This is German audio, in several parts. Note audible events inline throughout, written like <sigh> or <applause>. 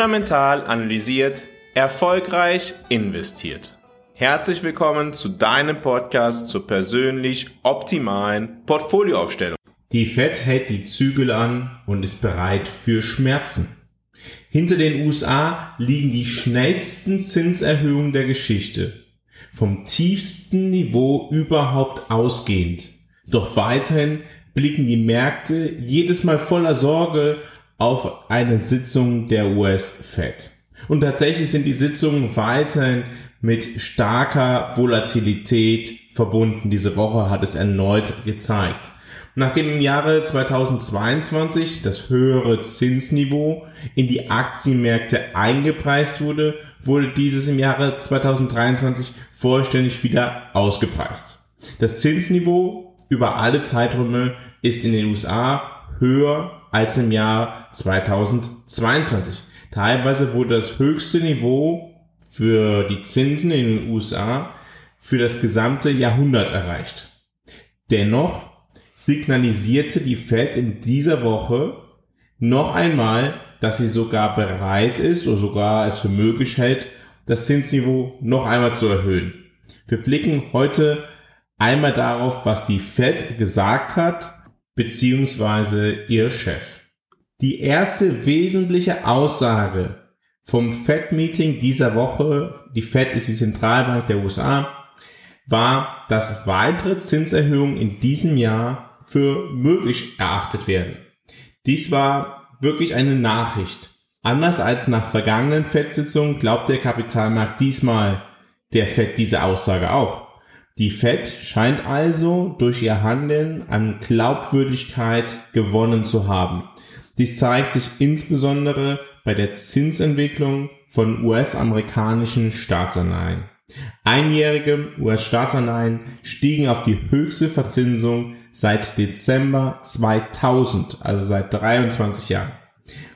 fundamental analysiert, erfolgreich investiert. Herzlich willkommen zu deinem Podcast zur persönlich optimalen Portfolioaufstellung. Die Fed hält die Zügel an und ist bereit für Schmerzen. Hinter den USA liegen die schnellsten Zinserhöhungen der Geschichte. Vom tiefsten Niveau überhaupt ausgehend. Doch weiterhin blicken die Märkte jedes Mal voller Sorge auf eine Sitzung der US-Fed. Und tatsächlich sind die Sitzungen weiterhin mit starker Volatilität verbunden. Diese Woche hat es erneut gezeigt. Nachdem im Jahre 2022 das höhere Zinsniveau in die Aktienmärkte eingepreist wurde, wurde dieses im Jahre 2023 vollständig wieder ausgepreist. Das Zinsniveau über alle Zeiträume ist in den USA höher als im Jahr 2022. Teilweise wurde das höchste Niveau für die Zinsen in den USA für das gesamte Jahrhundert erreicht. Dennoch signalisierte die Fed in dieser Woche noch einmal, dass sie sogar bereit ist oder sogar es für möglich hält, das Zinsniveau noch einmal zu erhöhen. Wir blicken heute einmal darauf, was die Fed gesagt hat beziehungsweise ihr Chef. Die erste wesentliche Aussage vom Fed-Meeting dieser Woche, die Fed ist die Zentralbank der USA, war, dass weitere Zinserhöhungen in diesem Jahr für möglich erachtet werden. Dies war wirklich eine Nachricht. Anders als nach vergangenen Fed-Sitzungen glaubt der Kapitalmarkt diesmal der Fed diese Aussage auch. Die Fed scheint also durch ihr Handeln an Glaubwürdigkeit gewonnen zu haben. Dies zeigt sich insbesondere bei der Zinsentwicklung von US-amerikanischen Staatsanleihen. Einjährige US-Staatsanleihen stiegen auf die höchste Verzinsung seit Dezember 2000, also seit 23 Jahren.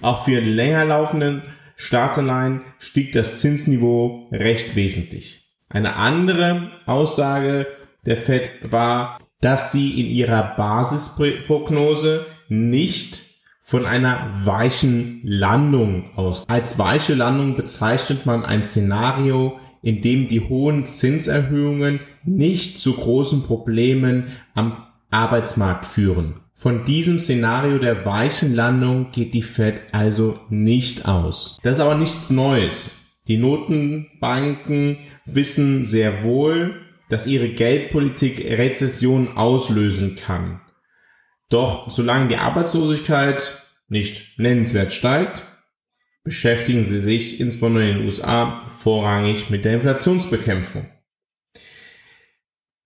Auch für länger laufenden Staatsanleihen stieg das Zinsniveau recht wesentlich. Eine andere Aussage der Fed war, dass sie in ihrer Basisprognose nicht von einer weichen Landung aus. Als weiche Landung bezeichnet man ein Szenario, in dem die hohen Zinserhöhungen nicht zu großen Problemen am Arbeitsmarkt führen. Von diesem Szenario der weichen Landung geht die Fed also nicht aus. Das ist aber nichts Neues. Die Notenbanken wissen sehr wohl, dass ihre Geldpolitik Rezession auslösen kann. Doch solange die Arbeitslosigkeit nicht nennenswert steigt, beschäftigen sie sich insbesondere in den USA vorrangig mit der Inflationsbekämpfung.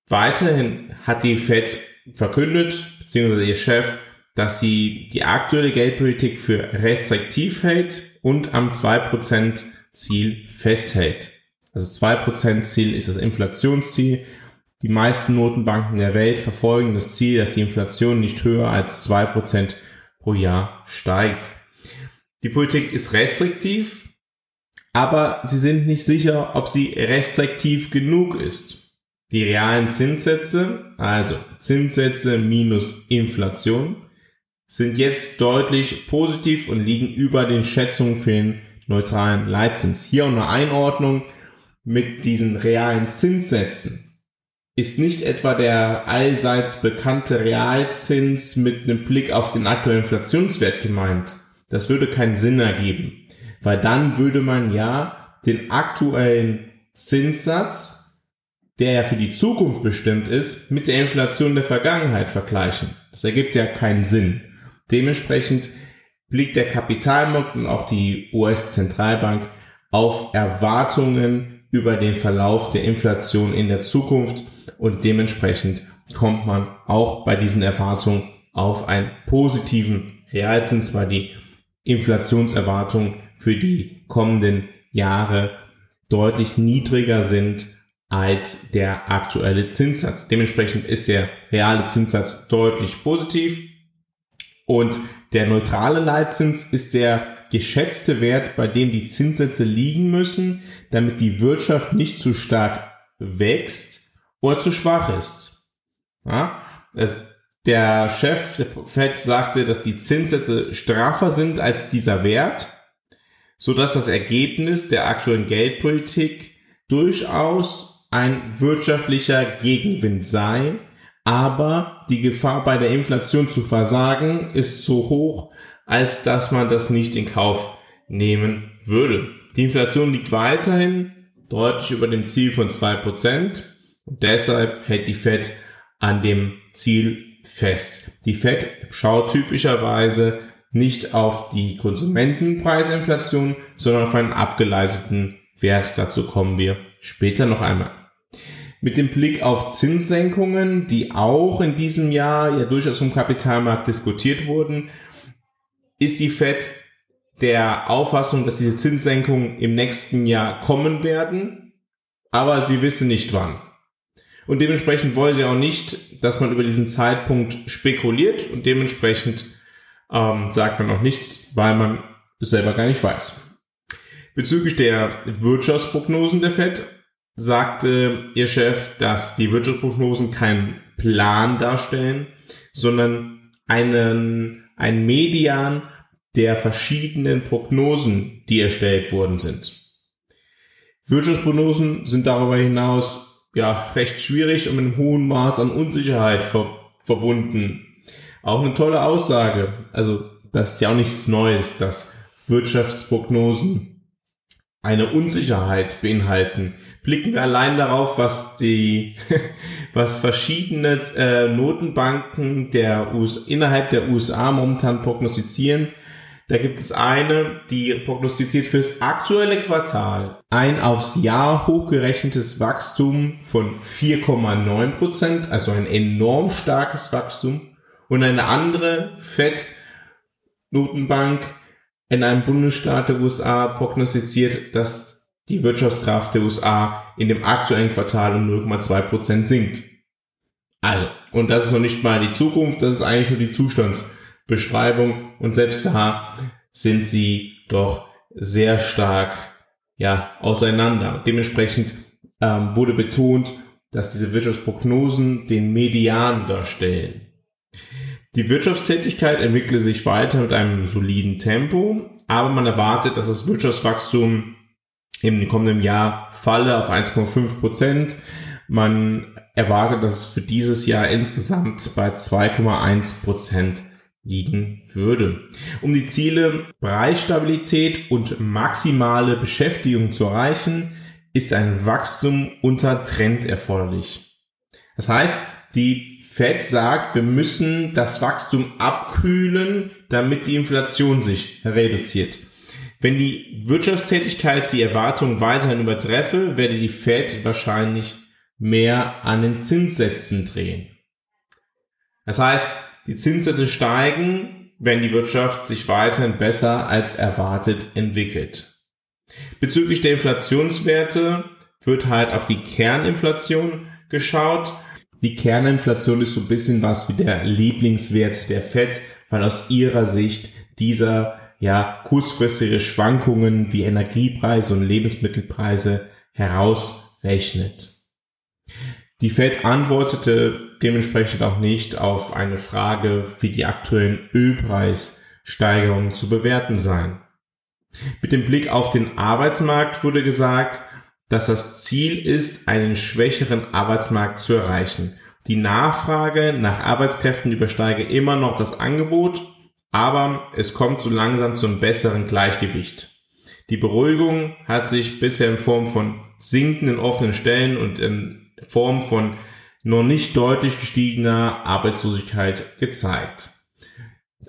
Weiterhin hat die Fed verkündet, beziehungsweise ihr Chef, dass sie die aktuelle Geldpolitik für restriktiv hält und am 2% Ziel festhält. Also 2% Ziel ist das Inflationsziel. Die meisten Notenbanken der Welt verfolgen das Ziel, dass die Inflation nicht höher als 2% pro Jahr steigt. Die Politik ist restriktiv, aber sie sind nicht sicher, ob sie restriktiv genug ist. Die realen Zinssätze, also Zinssätze minus Inflation, sind jetzt deutlich positiv und liegen über den Schätzungen für den neutralen Leitzins. Hier eine Einordnung mit diesen realen Zinssätzen ist nicht etwa der allseits bekannte Realzins mit einem Blick auf den aktuellen Inflationswert gemeint. Das würde keinen Sinn ergeben, weil dann würde man ja den aktuellen Zinssatz, der ja für die Zukunft bestimmt ist, mit der Inflation der Vergangenheit vergleichen. Das ergibt ja keinen Sinn. Dementsprechend blickt der Kapitalmarkt und auch die US-Zentralbank auf Erwartungen über den Verlauf der Inflation in der Zukunft und dementsprechend kommt man auch bei diesen Erwartungen auf einen positiven Realzins, weil die Inflationserwartungen für die kommenden Jahre deutlich niedriger sind als der aktuelle Zinssatz. Dementsprechend ist der reale Zinssatz deutlich positiv und der neutrale Leitzins ist der geschätzte Wert, bei dem die Zinssätze liegen müssen, damit die Wirtschaft nicht zu stark wächst oder zu schwach ist. Ja? Es, der Chef der Fed sagte, dass die Zinssätze straffer sind als dieser Wert. so dass das Ergebnis der aktuellen Geldpolitik durchaus ein wirtschaftlicher Gegenwind sei, aber die Gefahr bei der Inflation zu versagen ist so hoch, als dass man das nicht in Kauf nehmen würde. Die Inflation liegt weiterhin deutlich über dem Ziel von zwei Prozent und deshalb hält die Fed an dem Ziel fest. Die Fed schaut typischerweise nicht auf die Konsumentenpreisinflation, sondern auf einen abgeleisteten Wert. Dazu kommen wir später noch einmal. Mit dem Blick auf Zinssenkungen, die auch in diesem Jahr ja durchaus vom Kapitalmarkt diskutiert wurden, ist die Fed der Auffassung, dass diese Zinssenkungen im nächsten Jahr kommen werden, aber sie wissen nicht wann. Und dementsprechend wollen sie auch nicht, dass man über diesen Zeitpunkt spekuliert und dementsprechend ähm, sagt man auch nichts, weil man es selber gar nicht weiß. Bezüglich der Wirtschaftsprognosen der FED sagte ihr Chef, dass die Wirtschaftsprognosen keinen Plan darstellen, sondern einen, ein Median der verschiedenen Prognosen, die erstellt worden sind. Wirtschaftsprognosen sind darüber hinaus ja recht schwierig und mit einem hohen Maß an Unsicherheit ver verbunden. Auch eine tolle Aussage. Also, das ist ja auch nichts Neues, dass Wirtschaftsprognosen eine Unsicherheit beinhalten. Blicken wir allein darauf, was die, <laughs> was verschiedene äh, Notenbanken der US, innerhalb der USA momentan prognostizieren, da gibt es eine, die prognostiziert fürs aktuelle Quartal ein aufs Jahr hochgerechnetes Wachstum von 4,9 Prozent, also ein enorm starkes Wachstum. Und eine andere FED Notenbank in einem Bundesstaat der USA prognostiziert, dass die Wirtschaftskraft der USA in dem aktuellen Quartal um 0,2 Prozent sinkt. Also, und das ist noch nicht mal die Zukunft, das ist eigentlich nur die Zustands Beschreibung und selbst da sind sie doch sehr stark ja auseinander. Dementsprechend ähm, wurde betont, dass diese Wirtschaftsprognosen den Median darstellen. Die Wirtschaftstätigkeit entwickle sich weiter mit einem soliden Tempo, aber man erwartet, dass das Wirtschaftswachstum im kommenden Jahr falle auf 1,5 Prozent. Man erwartet, dass es für dieses Jahr insgesamt bei 2,1 Prozent liegen würde. Um die Ziele Preisstabilität und maximale Beschäftigung zu erreichen, ist ein Wachstum unter Trend erforderlich. Das heißt, die Fed sagt, wir müssen das Wachstum abkühlen, damit die Inflation sich reduziert. Wenn die Wirtschaftstätigkeit die Erwartungen weiterhin übertreffe, werde die Fed wahrscheinlich mehr an den Zinssätzen drehen. Das heißt, die Zinssätze steigen, wenn die Wirtschaft sich weiterhin besser als erwartet entwickelt. Bezüglich der Inflationswerte wird halt auf die Kerninflation geschaut. Die Kerninflation ist so ein bisschen was wie der Lieblingswert der FED, weil aus ihrer Sicht dieser ja kurzfristige Schwankungen wie Energiepreise und Lebensmittelpreise herausrechnet. Die Fed antwortete dementsprechend auch nicht auf eine Frage, wie die aktuellen Ölpreissteigerungen zu bewerten seien. Mit dem Blick auf den Arbeitsmarkt wurde gesagt, dass das Ziel ist, einen schwächeren Arbeitsmarkt zu erreichen. Die Nachfrage nach Arbeitskräften übersteige immer noch das Angebot, aber es kommt so langsam zu einem besseren Gleichgewicht. Die Beruhigung hat sich bisher in Form von sinkenden offenen Stellen und in Form von noch nicht deutlich gestiegener Arbeitslosigkeit gezeigt.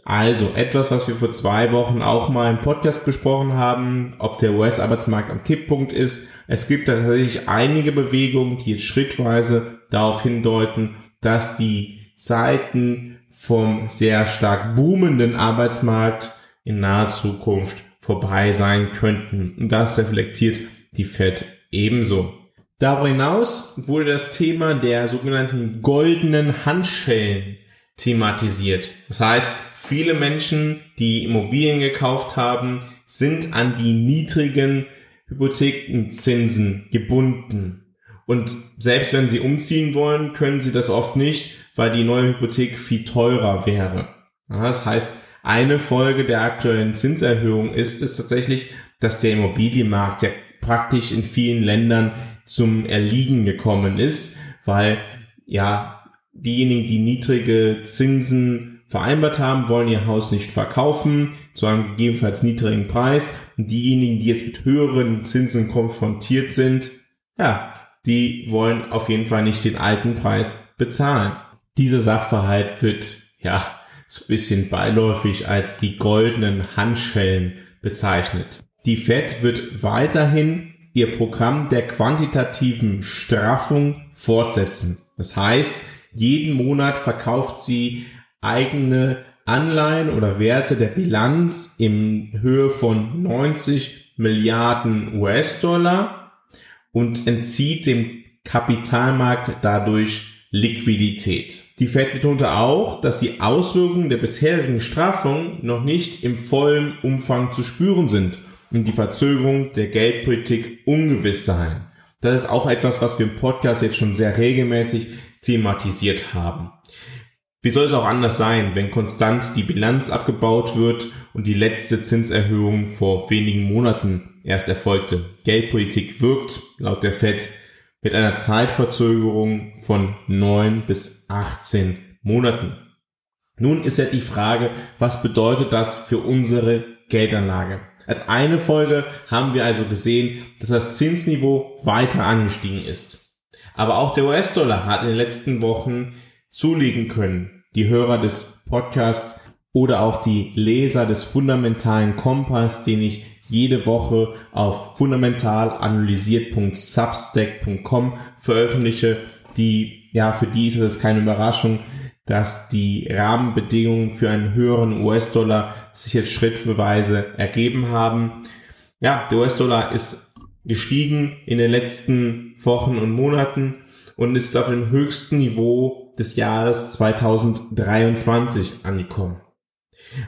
Also etwas, was wir vor zwei Wochen auch mal im Podcast besprochen haben, ob der US-Arbeitsmarkt am Kipppunkt ist. Es gibt tatsächlich einige Bewegungen, die jetzt schrittweise darauf hindeuten, dass die Zeiten vom sehr stark boomenden Arbeitsmarkt in naher Zukunft vorbei sein könnten. Und das reflektiert die Fed ebenso. Darüber hinaus wurde das Thema der sogenannten goldenen Handschellen thematisiert. Das heißt, viele Menschen, die Immobilien gekauft haben, sind an die niedrigen Hypothekenzinsen gebunden. Und selbst wenn sie umziehen wollen, können sie das oft nicht, weil die neue Hypothek viel teurer wäre. Das heißt, Eine Folge der aktuellen Zinserhöhung ist es tatsächlich, dass der Immobilienmarkt ja praktisch in vielen Ländern zum Erliegen gekommen ist, weil ja diejenigen, die niedrige Zinsen vereinbart haben, wollen ihr Haus nicht verkaufen zu einem gegebenenfalls niedrigen Preis und diejenigen, die jetzt mit höheren Zinsen konfrontiert sind, ja, die wollen auf jeden Fall nicht den alten Preis bezahlen. Dieser Sachverhalt wird ja so ein bisschen beiläufig als die goldenen Handschellen bezeichnet. Die Fed wird weiterhin ihr Programm der quantitativen Straffung fortsetzen. Das heißt, jeden Monat verkauft sie eigene Anleihen oder Werte der Bilanz in Höhe von 90 Milliarden US-Dollar und entzieht dem Kapitalmarkt dadurch Liquidität. Die Fed betonte auch, dass die Auswirkungen der bisherigen Straffung noch nicht im vollen Umfang zu spüren sind und die Verzögerung der Geldpolitik ungewiss seien. Das ist auch etwas, was wir im Podcast jetzt schon sehr regelmäßig thematisiert haben. Wie soll es auch anders sein, wenn konstant die Bilanz abgebaut wird und die letzte Zinserhöhung vor wenigen Monaten erst erfolgte? Geldpolitik wirkt laut der Fed mit einer Zeitverzögerung von neun bis 18 Monaten. Nun ist ja die Frage, was bedeutet das für unsere Geldanlage? Als eine Folge haben wir also gesehen, dass das Zinsniveau weiter angestiegen ist. Aber auch der US-Dollar hat in den letzten Wochen zulegen können. Die Hörer des Podcasts oder auch die Leser des fundamentalen Kompass, den ich jede Woche auf fundamentalanalysiert.substack.com veröffentliche, die, ja, für die ist es keine Überraschung, dass die Rahmenbedingungen für einen höheren US-Dollar sich jetzt schrittweise ergeben haben. Ja, der US-Dollar ist gestiegen in den letzten Wochen und Monaten und ist auf dem höchsten Niveau des Jahres 2023 angekommen.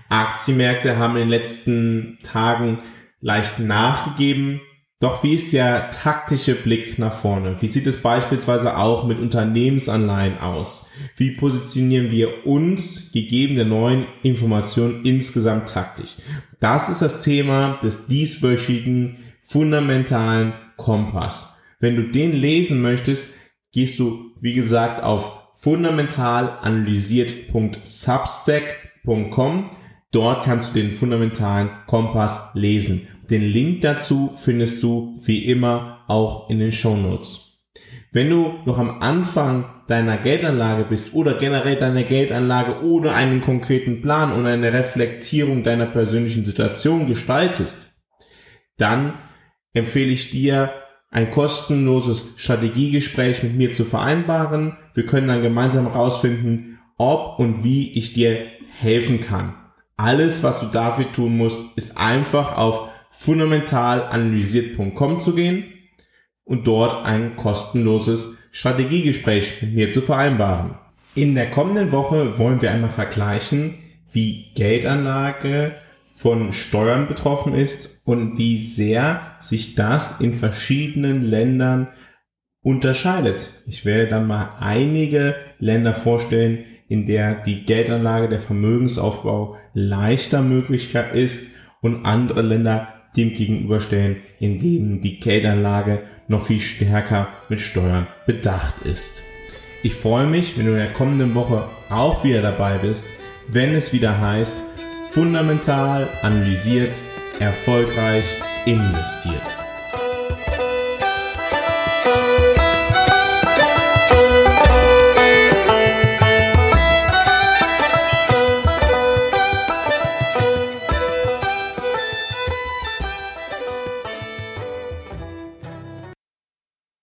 Aktienmärkte haben in den letzten Tagen leicht nachgegeben, doch wie ist der taktische Blick nach vorne? Wie sieht es beispielsweise auch mit Unternehmensanleihen aus? Wie positionieren wir uns gegeben der neuen Informationen insgesamt taktisch? Das ist das Thema des dieswöchigen fundamentalen Kompass. Wenn du den lesen möchtest, gehst du, wie gesagt, auf fundamentalanalysiert.substack.com. Dort kannst du den fundamentalen Kompass lesen. Den Link dazu findest du wie immer auch in den Show Notes. Wenn du noch am Anfang deiner Geldanlage bist oder generell deiner Geldanlage ohne einen konkreten Plan und eine Reflektierung deiner persönlichen Situation gestaltest, dann empfehle ich dir, ein kostenloses Strategiegespräch mit mir zu vereinbaren. Wir können dann gemeinsam herausfinden, ob und wie ich dir helfen kann. Alles, was du dafür tun musst, ist einfach auf fundamentalanalysiert.com zu gehen und dort ein kostenloses Strategiegespräch mit mir zu vereinbaren. In der kommenden Woche wollen wir einmal vergleichen, wie Geldanlage von Steuern betroffen ist und wie sehr sich das in verschiedenen Ländern unterscheidet. Ich werde dann mal einige Länder vorstellen, in der die Geldanlage, der Vermögensaufbau leichter möglich ist und andere Länder, dem gegenüberstellen, in denen die Geldanlage noch viel stärker mit Steuern bedacht ist. Ich freue mich, wenn du in der kommenden Woche auch wieder dabei bist, wenn es wieder heißt, fundamental analysiert, erfolgreich investiert.